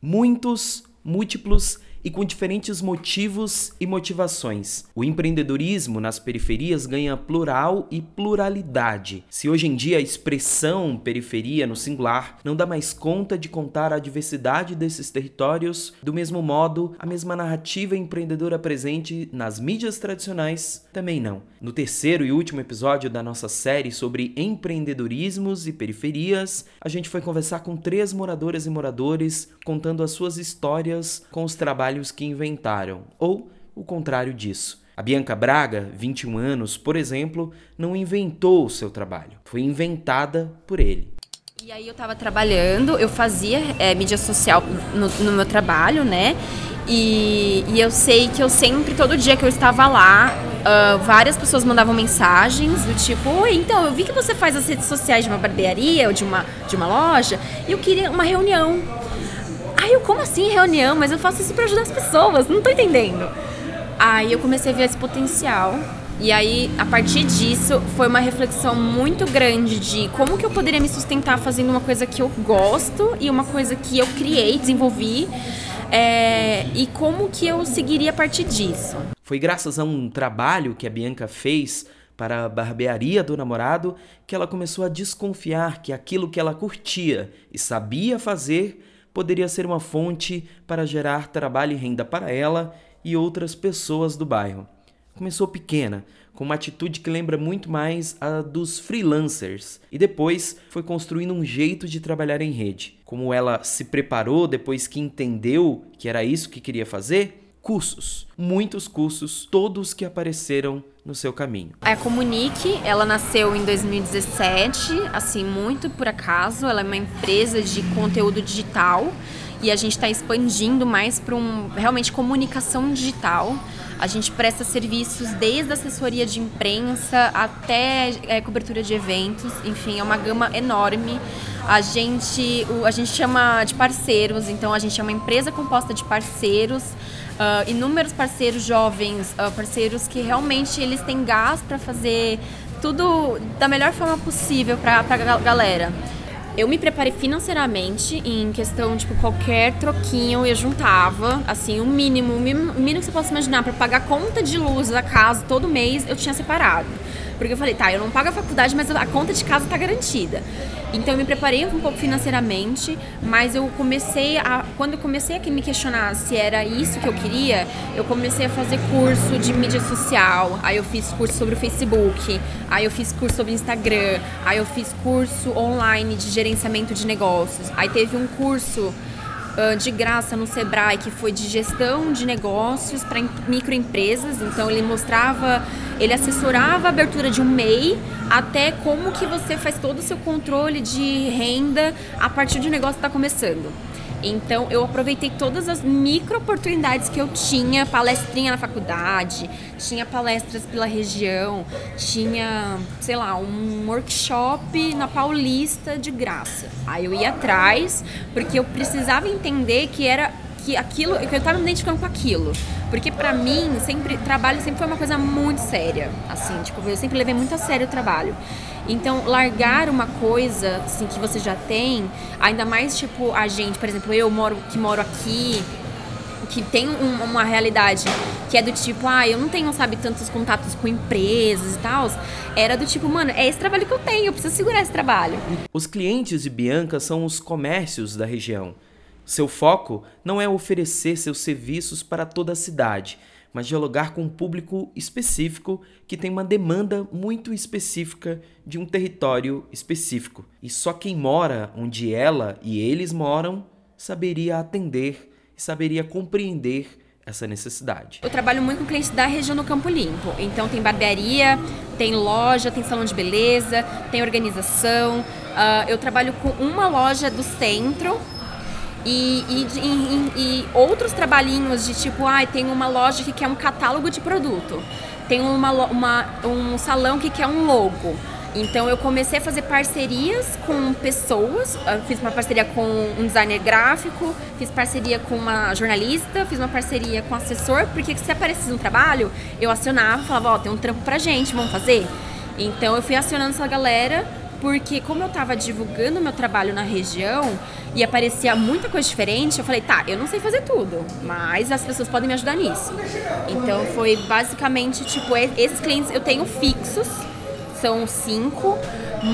Muitos, múltiplos e com diferentes motivos e motivações. O empreendedorismo nas periferias ganha plural e pluralidade. Se hoje em dia a expressão periferia no singular não dá mais conta de contar a diversidade desses territórios, do mesmo modo, a mesma narrativa empreendedora presente nas mídias tradicionais também não. No terceiro e último episódio da nossa série sobre empreendedorismos e periferias, a gente foi conversar com três moradoras e moradores contando as suas histórias com os trabalhos trabalhos que inventaram, ou o contrário disso. A Bianca Braga, 21 anos, por exemplo, não inventou o seu trabalho, foi inventada por ele. E aí eu estava trabalhando, eu fazia é, mídia social no, no, meu trabalho, né? E, e, eu sei que eu sempre, todo dia que eu estava lá, uh, várias pessoas mandavam mensagens do tipo, oi, então eu vi que você faz as redes sociais de uma barbearia ou de uma, de uma loja, e eu queria uma reunião. Aí eu, como assim reunião? Mas eu faço isso para ajudar as pessoas, não tô entendendo. Aí eu comecei a ver esse potencial. E aí, a partir disso, foi uma reflexão muito grande de como que eu poderia me sustentar fazendo uma coisa que eu gosto e uma coisa que eu criei, desenvolvi. É, e como que eu seguiria a partir disso. Foi graças a um trabalho que a Bianca fez para a barbearia do namorado que ela começou a desconfiar que aquilo que ela curtia e sabia fazer poderia ser uma fonte para gerar trabalho e renda para ela e outras pessoas do bairro. Começou pequena, com uma atitude que lembra muito mais a dos freelancers, e depois foi construindo um jeito de trabalhar em rede. Como ela se preparou depois que entendeu que era isso que queria fazer, cursos, muitos cursos, todos que apareceram no seu caminho. A Comunique, ela nasceu em 2017, assim, muito por acaso. Ela é uma empresa de conteúdo digital e a gente está expandindo mais para um realmente comunicação digital. A gente presta serviços desde assessoria de imprensa até é, cobertura de eventos, enfim, é uma gama enorme. A gente, a gente chama de parceiros, então a gente é uma empresa composta de parceiros uh, inúmeros parceiros jovens, uh, parceiros que realmente eles têm gás para fazer tudo da melhor forma possível para a galera. Eu me preparei financeiramente em questão, tipo, qualquer troquinho eu juntava, assim, o mínimo, o mínimo, que você possa imaginar para pagar conta de luz da casa todo mês, eu tinha separado. Porque eu falei, tá, eu não pago a faculdade, mas a conta de casa tá garantida. Então eu me preparei um pouco financeiramente, mas eu comecei a. Quando eu comecei a me questionar se era isso que eu queria, eu comecei a fazer curso de mídia social. Aí eu fiz curso sobre o Facebook, aí eu fiz curso sobre Instagram, aí eu fiz curso online de gerenciamento de negócios. Aí teve um curso de graça no Sebrae, que foi de gestão de negócios para microempresas. Então ele mostrava, ele assessorava a abertura de um MEI até como que você faz todo o seu controle de renda a partir de um negócio que está começando. Então eu aproveitei todas as micro oportunidades que eu tinha, palestrinha na faculdade, tinha palestras pela região, tinha, sei lá, um workshop na Paulista de graça. Aí eu ia atrás, porque eu precisava entender que era que aquilo, que eu estava me identificando com aquilo. Porque para mim, sempre trabalho sempre foi uma coisa muito séria, assim, tipo, eu sempre levei muito a sério o trabalho. Então, largar uma coisa assim que você já tem, ainda mais tipo a gente, por exemplo, eu moro que moro aqui, que tem um, uma realidade que é do tipo, ah, eu não tenho, sabe, tantos contatos com empresas e tal, era do tipo, mano, é esse trabalho que eu tenho, eu preciso segurar esse trabalho. Os clientes de Bianca são os comércios da região. Seu foco não é oferecer seus serviços para toda a cidade, mas dialogar com um público específico que tem uma demanda muito específica de um território específico. E só quem mora onde ela e eles moram saberia atender e saberia compreender essa necessidade. Eu trabalho muito com clientes da região do Campo Limpo. Então tem barbearia, tem loja, tem salão de beleza, tem organização. Uh, eu trabalho com uma loja do centro e, e, e, e, outros trabalhinhos de tipo, ah, tem uma loja que quer um catálogo de produto, tem uma, uma, um salão que quer um logo. Então eu comecei a fazer parcerias com pessoas, eu fiz uma parceria com um designer gráfico, fiz parceria com uma jornalista, fiz uma parceria com um assessor, porque se aparecesse um trabalho, eu acionava, falava, ó, oh, tem um trampo pra gente, vamos fazer? Então eu fui acionando essa galera porque como eu estava divulgando meu trabalho na região e aparecia muita coisa diferente, eu falei, tá, eu não sei fazer tudo, mas as pessoas podem me ajudar nisso. Então foi basicamente, tipo, esses clientes eu tenho fixos, são cinco,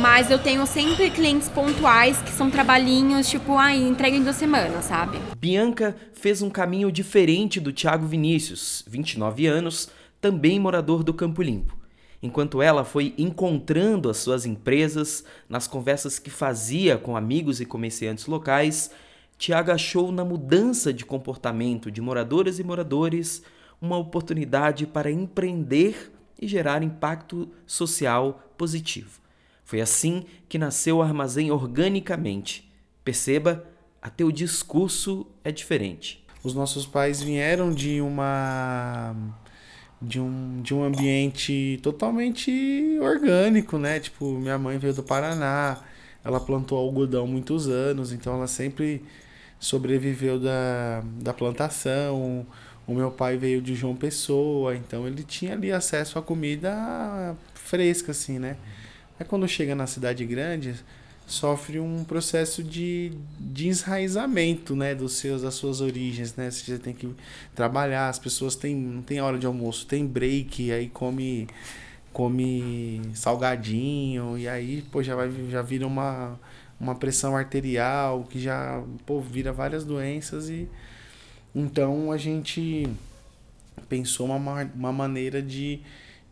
mas eu tenho sempre clientes pontuais que são trabalhinhos, tipo, ah, entrega em duas semanas, sabe? Bianca fez um caminho diferente do Thiago Vinícius, 29 anos, também morador do Campo Limpo. Enquanto ela foi encontrando as suas empresas nas conversas que fazia com amigos e comerciantes locais, Tiago achou na mudança de comportamento de moradoras e moradores uma oportunidade para empreender e gerar impacto social positivo. Foi assim que nasceu o armazém organicamente. Perceba, até o discurso é diferente. Os nossos pais vieram de uma de um, de um ambiente totalmente orgânico, né? Tipo, minha mãe veio do Paraná, ela plantou algodão muitos anos, então ela sempre sobreviveu da, da plantação. O meu pai veio de João Pessoa, então ele tinha ali acesso a comida fresca, assim, né? Aí quando chega na cidade grande, sofre um processo de, de enraizamento, né, dos seus, das suas origens, né? Você tem que trabalhar, as pessoas têm, não tem hora de almoço, tem break, aí come come salgadinho e aí, pô, já vai já vira uma uma pressão arterial que já, pô, vira várias doenças e então a gente pensou uma, uma maneira de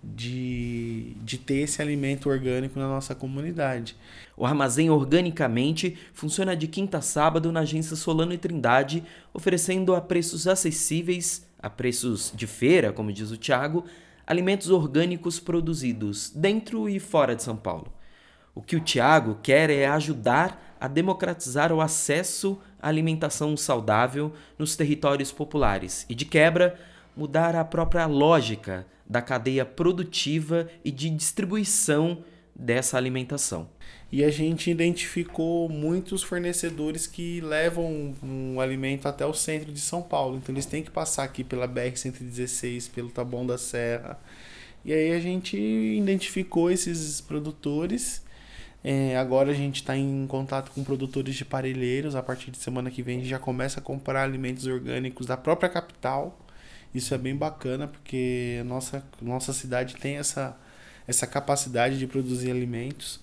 de, de ter esse alimento orgânico na nossa comunidade. O armazém organicamente funciona de quinta a sábado na agência Solano e Trindade, oferecendo a preços acessíveis, a preços de feira, como diz o Tiago, alimentos orgânicos produzidos dentro e fora de São Paulo. O que o Tiago quer é ajudar a democratizar o acesso à alimentação saudável nos territórios populares e, de quebra, mudar a própria lógica da cadeia produtiva e de distribuição dessa alimentação. E a gente identificou muitos fornecedores que levam um alimento até o centro de São Paulo. Então eles têm que passar aqui pela BR-116, pelo Taboão da Serra. E aí a gente identificou esses produtores. É, agora a gente está em contato com produtores de parelheiros. A partir de semana que vem a gente já começa a comprar alimentos orgânicos da própria capital. Isso é bem bacana porque a nossa, nossa cidade tem essa, essa capacidade de produzir alimentos.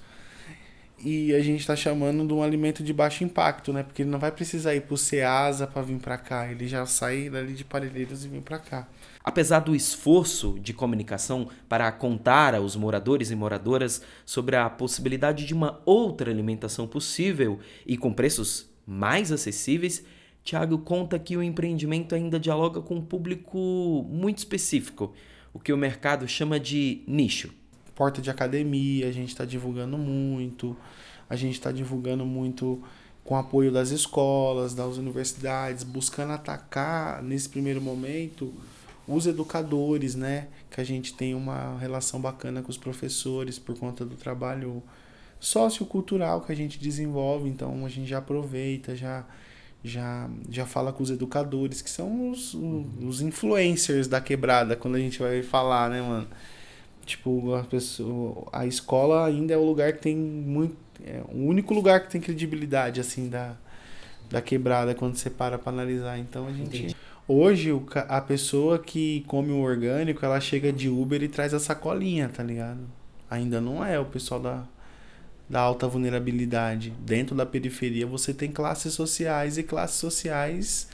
E a gente está chamando de um alimento de baixo impacto, né? Porque ele não vai precisar ir para o Ceasa para vir para cá. Ele já sai dali de Parelheiros e vem para cá. Apesar do esforço de comunicação para contar aos moradores e moradoras sobre a possibilidade de uma outra alimentação possível e com preços mais acessíveis, Tiago conta que o empreendimento ainda dialoga com um público muito específico, o que o mercado chama de nicho. Porta de academia, a gente está divulgando muito, a gente está divulgando muito com apoio das escolas, das universidades, buscando atacar nesse primeiro momento os educadores, né? Que a gente tem uma relação bacana com os professores por conta do trabalho sociocultural que a gente desenvolve, então a gente já aproveita, já já, já fala com os educadores, que são os, os influencers da quebrada, quando a gente vai falar, né, mano? Tipo, a, pessoa, a escola ainda é o lugar que tem muito. É o único lugar que tem credibilidade, assim, da, da quebrada, quando você para pra analisar. Então a gente. Entendi. Hoje, a pessoa que come o orgânico, ela chega de Uber e traz a sacolinha, tá ligado? Ainda não é o pessoal da, da alta vulnerabilidade. Dentro da periferia você tem classes sociais e classes sociais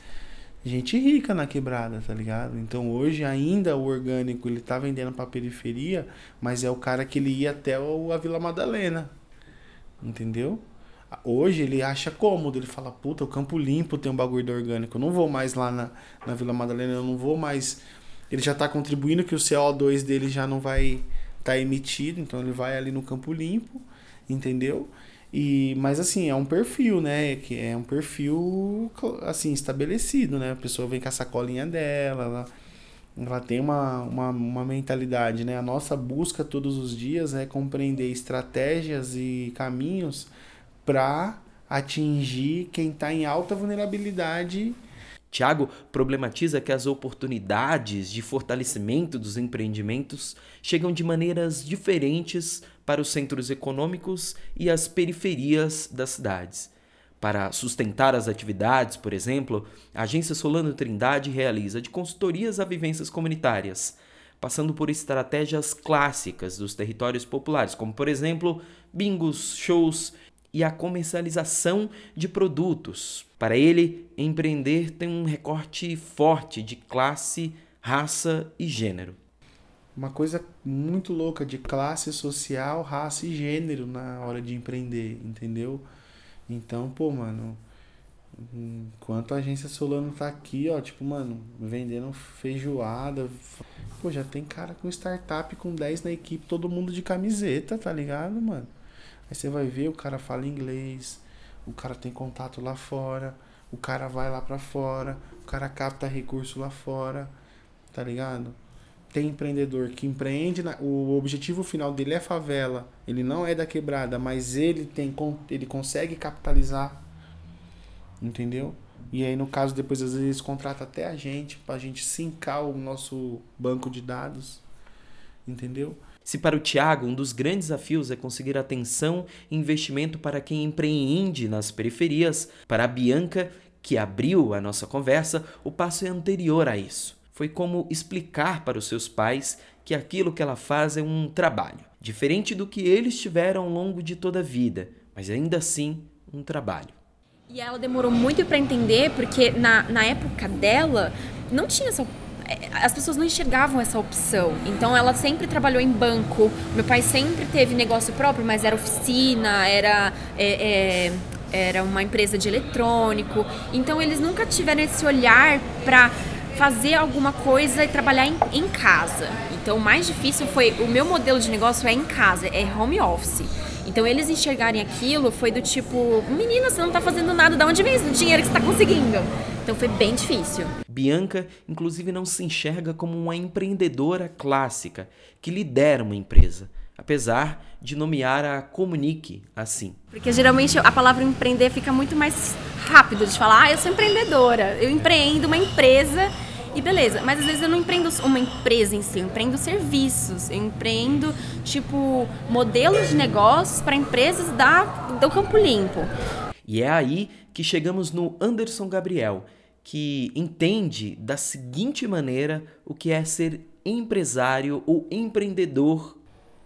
gente rica na quebrada, tá ligado? Então hoje ainda o orgânico ele tá vendendo para periferia, mas é o cara que ele ia até a Vila Madalena. Entendeu? Hoje ele acha cômodo, ele fala, puta, o Campo Limpo tem um bagulho do orgânico, eu não vou mais lá na, na Vila Madalena, eu não vou mais. Ele já tá contribuindo que o CO2 dele já não vai estar tá emitido, então ele vai ali no Campo Limpo entendeu? E, mas assim, é um perfil, né? Que é um perfil assim, estabelecido, né? A pessoa vem com a sacolinha dela, ela, ela tem uma, uma, uma mentalidade, né? A nossa busca todos os dias é compreender estratégias e caminhos para atingir quem está em alta vulnerabilidade Tiago problematiza que as oportunidades de fortalecimento dos empreendimentos chegam de maneiras diferentes para os centros econômicos e as periferias das cidades. Para sustentar as atividades, por exemplo, a agência Solano Trindade realiza de consultorias a vivências comunitárias, passando por estratégias clássicas dos territórios populares, como por exemplo, bingos, shows e a comercialização de produtos. Para ele, empreender tem um recorte forte de classe, raça e gênero. Uma coisa muito louca de classe social, raça e gênero na hora de empreender, entendeu? Então, pô, mano, enquanto a agência Solano tá aqui, ó, tipo, mano, vendendo feijoada, pô, já tem cara com startup com 10 na equipe, todo mundo de camiseta, tá ligado, mano? Aí você vai ver, o cara fala inglês, o cara tem contato lá fora, o cara vai lá para fora, o cara capta recurso lá fora, tá ligado? Tem empreendedor que empreende, na, o objetivo final dele é favela, ele não é da quebrada, mas ele tem ele consegue capitalizar, entendeu? E aí no caso depois às vezes contrata até a gente pra gente sincar o nosso banco de dados, entendeu? Se para o Tiago um dos grandes desafios é conseguir atenção e investimento para quem empreende nas periferias, para a Bianca, que abriu a nossa conversa, o passo é anterior a isso. Foi como explicar para os seus pais que aquilo que ela faz é um trabalho, diferente do que eles tiveram ao longo de toda a vida, mas ainda assim um trabalho. E ela demorou muito para entender, porque na, na época dela não tinha essa as pessoas não enxergavam essa opção. Então ela sempre trabalhou em banco. Meu pai sempre teve negócio próprio, mas era oficina, era é, é, era uma empresa de eletrônico. Então eles nunca tiveram esse olhar para fazer alguma coisa e trabalhar em, em casa. Então o mais difícil foi o meu modelo de negócio é em casa, é home office. Então eles enxergarem aquilo foi do tipo, menina, você não tá fazendo nada, de onde vem esse dinheiro que você tá conseguindo? Então foi bem difícil. Bianca, inclusive, não se enxerga como uma empreendedora clássica que lidera uma empresa, apesar de nomear a Comunique assim. Porque geralmente a palavra empreender fica muito mais rápido de falar, ah, eu sou empreendedora, eu empreendo uma empresa e beleza, mas às vezes eu não empreendo uma empresa em si, eu empreendo serviços, eu empreendo, tipo, modelos de negócios para empresas da, do Campo Limpo. E é aí que chegamos no Anderson Gabriel, que entende da seguinte maneira o que é ser empresário ou empreendedor.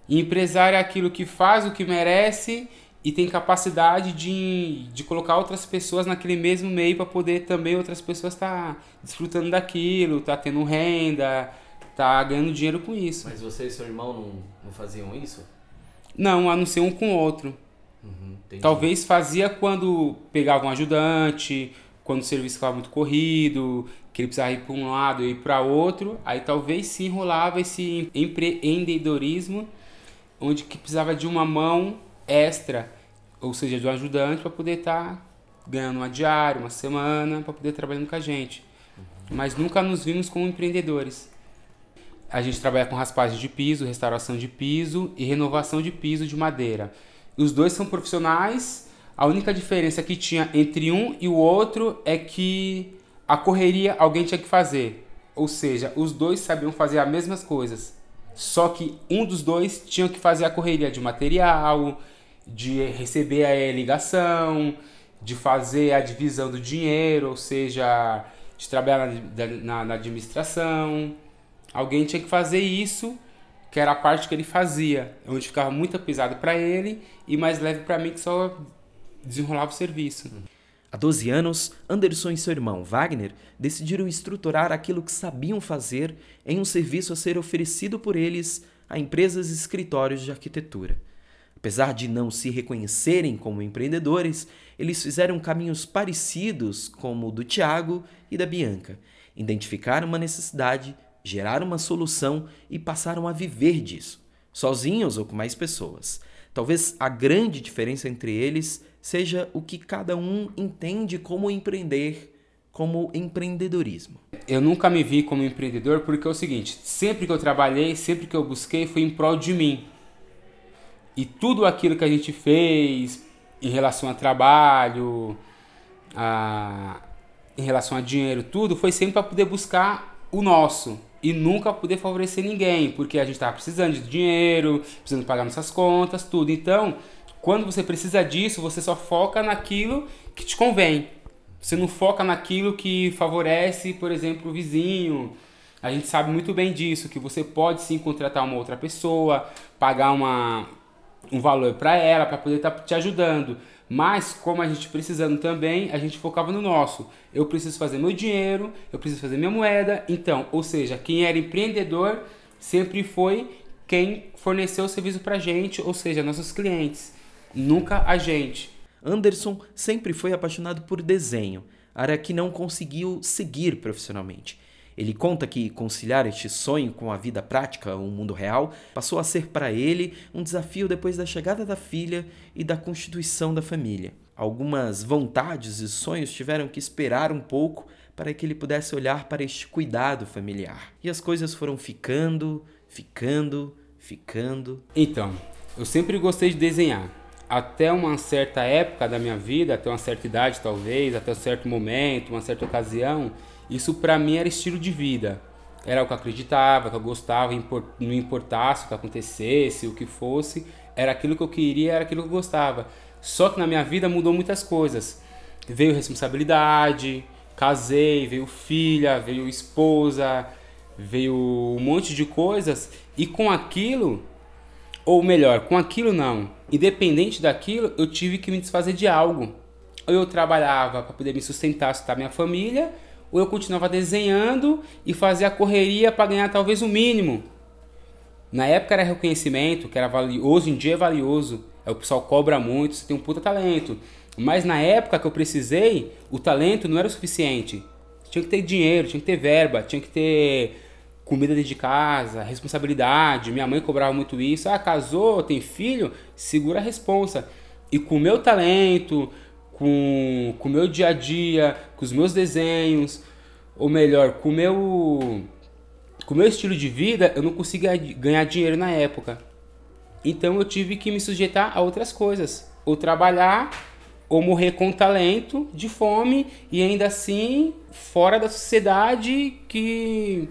empresário é aquilo que faz o que merece e tem capacidade de, de colocar outras pessoas naquele mesmo meio para poder também outras pessoas estar tá desfrutando daquilo, tá tendo renda, tá ganhando dinheiro com isso. Mas você e seu irmão não, não faziam isso? Não, a não ser um com o outro. Uhum, Talvez fazia quando pegava um ajudante, quando o serviço ficava muito corrido, que ele precisava ir para um lado e ir para outro, aí talvez sim rolava esse empreendedorismo, onde que precisava de uma mão extra, ou seja, de um ajudante para poder estar tá ganhando uma diária, uma semana, para poder trabalhando com a gente. Mas nunca nos vimos como empreendedores. A gente trabalha com raspagem de piso, restauração de piso e renovação de piso de madeira. Os dois são profissionais. A única diferença que tinha entre um e o outro é que a correria alguém tinha que fazer. Ou seja, os dois sabiam fazer as mesmas coisas. Só que um dos dois tinha que fazer a correria de material, de receber a ligação, de fazer a divisão do dinheiro, ou seja, de trabalhar na, na, na administração. Alguém tinha que fazer isso que era a parte que ele fazia, onde ficava muito pesado para ele e mais leve para mim que só desenrolava o serviço. Há 12 anos, Anderson e seu irmão Wagner decidiram estruturar aquilo que sabiam fazer em um serviço a ser oferecido por eles a empresas e escritórios de arquitetura. Apesar de não se reconhecerem como empreendedores, eles fizeram caminhos parecidos como o do Tiago e da Bianca. Identificaram uma necessidade geraram uma solução e passaram a viver disso, sozinhos ou com mais pessoas. Talvez a grande diferença entre eles seja o que cada um entende como empreender, como empreendedorismo. Eu nunca me vi como empreendedor porque é o seguinte: sempre que eu trabalhei, sempre que eu busquei, foi em prol de mim. E tudo aquilo que a gente fez em relação a trabalho, a, em relação a dinheiro, tudo foi sempre para poder buscar o nosso e nunca poder favorecer ninguém, porque a gente estava precisando de dinheiro, precisando pagar nossas contas, tudo. Então, quando você precisa disso, você só foca naquilo que te convém. Você não foca naquilo que favorece, por exemplo, o vizinho. A gente sabe muito bem disso, que você pode sim contratar uma outra pessoa, pagar uma, um valor para ela, para poder estar tá te ajudando. Mas, como a gente precisando também, a gente focava no nosso. Eu preciso fazer meu dinheiro, eu preciso fazer minha moeda. Então, ou seja, quem era empreendedor sempre foi quem forneceu o serviço para a gente, ou seja, nossos clientes, nunca a gente. Anderson sempre foi apaixonado por desenho, área que não conseguiu seguir profissionalmente. Ele conta que conciliar este sonho com a vida prática, o mundo real, passou a ser para ele um desafio depois da chegada da filha e da constituição da família. Algumas vontades e sonhos tiveram que esperar um pouco para que ele pudesse olhar para este cuidado familiar. E as coisas foram ficando, ficando, ficando. Então, eu sempre gostei de desenhar. Até uma certa época da minha vida, até uma certa idade talvez, até um certo momento, uma certa ocasião, isso para mim era estilo de vida. Era o que eu acreditava, que eu gostava, não importasse o que acontecesse, o que fosse, era aquilo que eu queria, era aquilo que eu gostava. Só que na minha vida mudou muitas coisas. Veio responsabilidade, casei, veio filha, veio esposa, veio um monte de coisas e com aquilo, ou melhor, com aquilo não, independente daquilo, eu tive que me desfazer de algo. Ou eu trabalhava para poder me sustentar, sustentar minha família, ou eu continuava desenhando e fazia a correria para ganhar talvez o mínimo. Na época era reconhecimento, que era valioso, em dia é valioso. É, o pessoal cobra muito, você tem um puta talento. Mas na época que eu precisei, o talento não era o suficiente. Tinha que ter dinheiro, tinha que ter verba, tinha que ter comida dentro de casa, responsabilidade. Minha mãe cobrava muito isso. Ah, casou, tem filho, segura a responsa. E com o meu talento, com o meu dia a dia, com os meus desenhos, ou melhor, com o meu, com meu estilo de vida, eu não conseguia ganhar dinheiro na época. Então eu tive que me sujeitar a outras coisas. Ou trabalhar, ou morrer com talento, de fome, e ainda assim fora da sociedade que,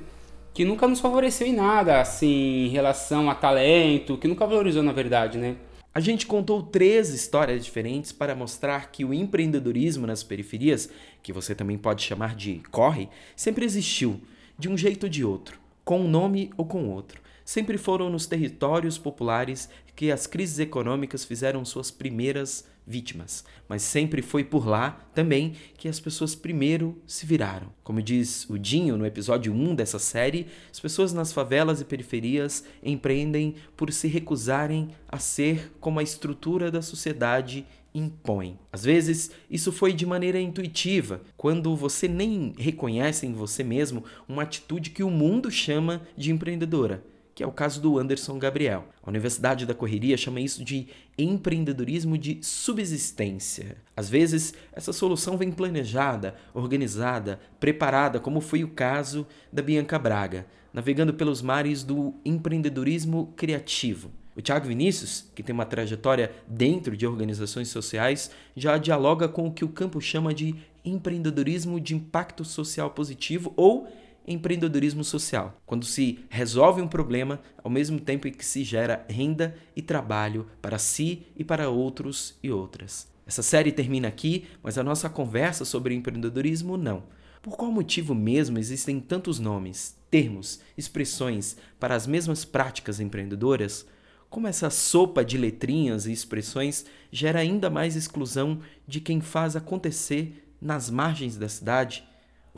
que nunca nos favoreceu em nada, assim, em relação a talento, que nunca valorizou na verdade, né? A gente contou três histórias diferentes para mostrar que o empreendedorismo nas periferias, que você também pode chamar de corre, sempre existiu, de um jeito ou de outro, com um nome ou com outro. Sempre foram nos territórios populares que as crises econômicas fizeram suas primeiras vítimas, mas sempre foi por lá também que as pessoas primeiro se viraram. Como diz o Dinho no episódio 1 dessa série, as pessoas nas favelas e periferias empreendem por se recusarem a ser como a estrutura da sociedade impõe. Às vezes, isso foi de maneira intuitiva, quando você nem reconhece em você mesmo uma atitude que o mundo chama de empreendedora que é o caso do Anderson Gabriel. A Universidade da Correria chama isso de empreendedorismo de subsistência. Às vezes, essa solução vem planejada, organizada, preparada, como foi o caso da Bianca Braga, navegando pelos mares do empreendedorismo criativo. O Thiago Vinícius, que tem uma trajetória dentro de organizações sociais, já dialoga com o que o campo chama de empreendedorismo de impacto social positivo ou empreendedorismo social, quando se resolve um problema ao mesmo tempo em que se gera renda e trabalho para si e para outros e outras. Essa série termina aqui, mas a nossa conversa sobre empreendedorismo não. Por qual motivo mesmo existem tantos nomes, termos, expressões para as mesmas práticas empreendedoras? Como essa sopa de letrinhas e expressões gera ainda mais exclusão de quem faz acontecer nas margens da cidade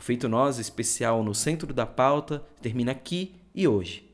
o Feito Nós especial no centro da pauta termina aqui e hoje.